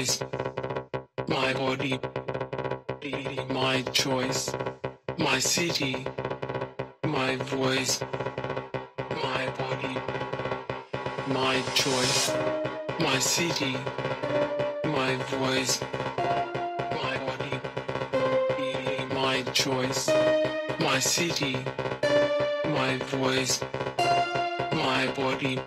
choice. My body. My choice. My city. My voice. My body. My choice. My city. My voice. My body. My choice. My city. My voice. My body.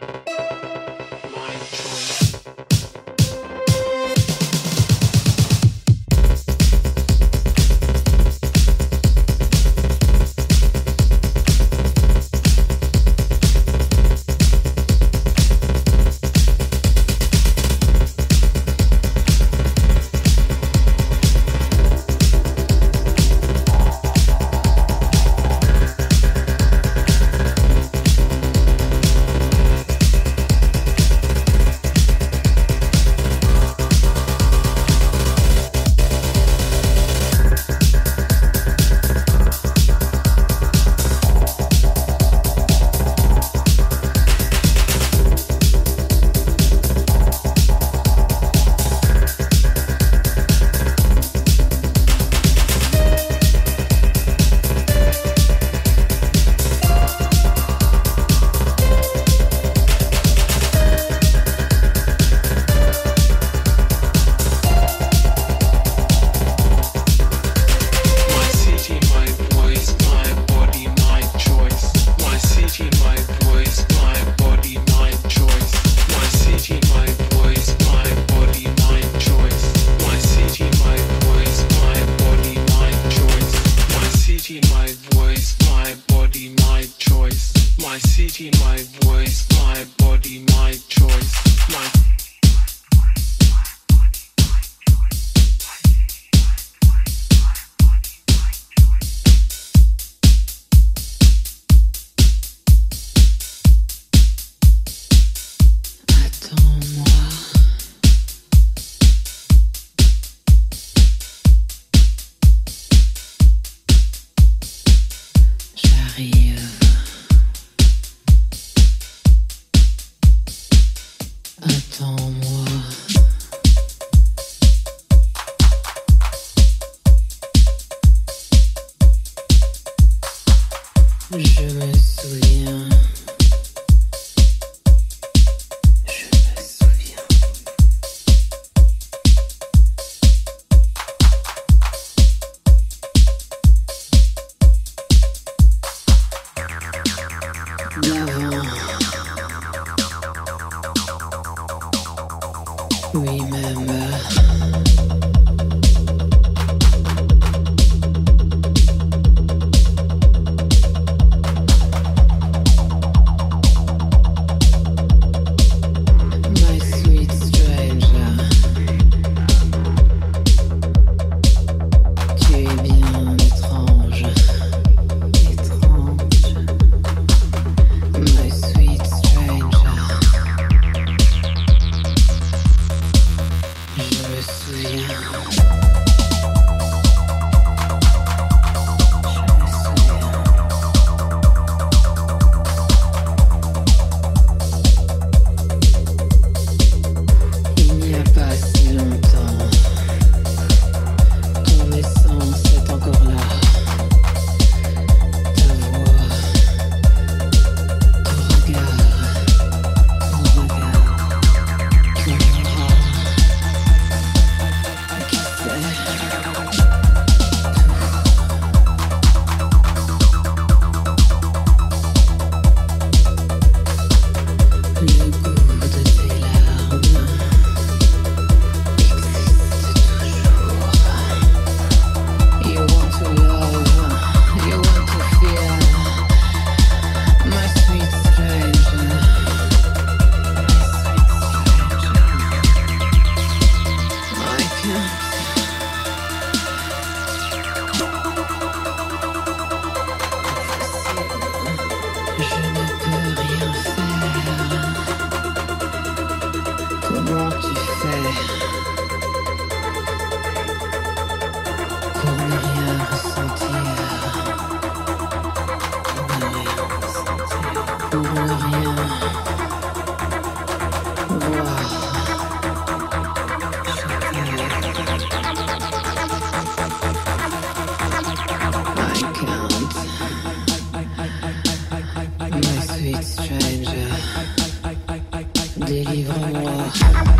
Délivre-moi.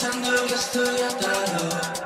Pensando que estoy atado.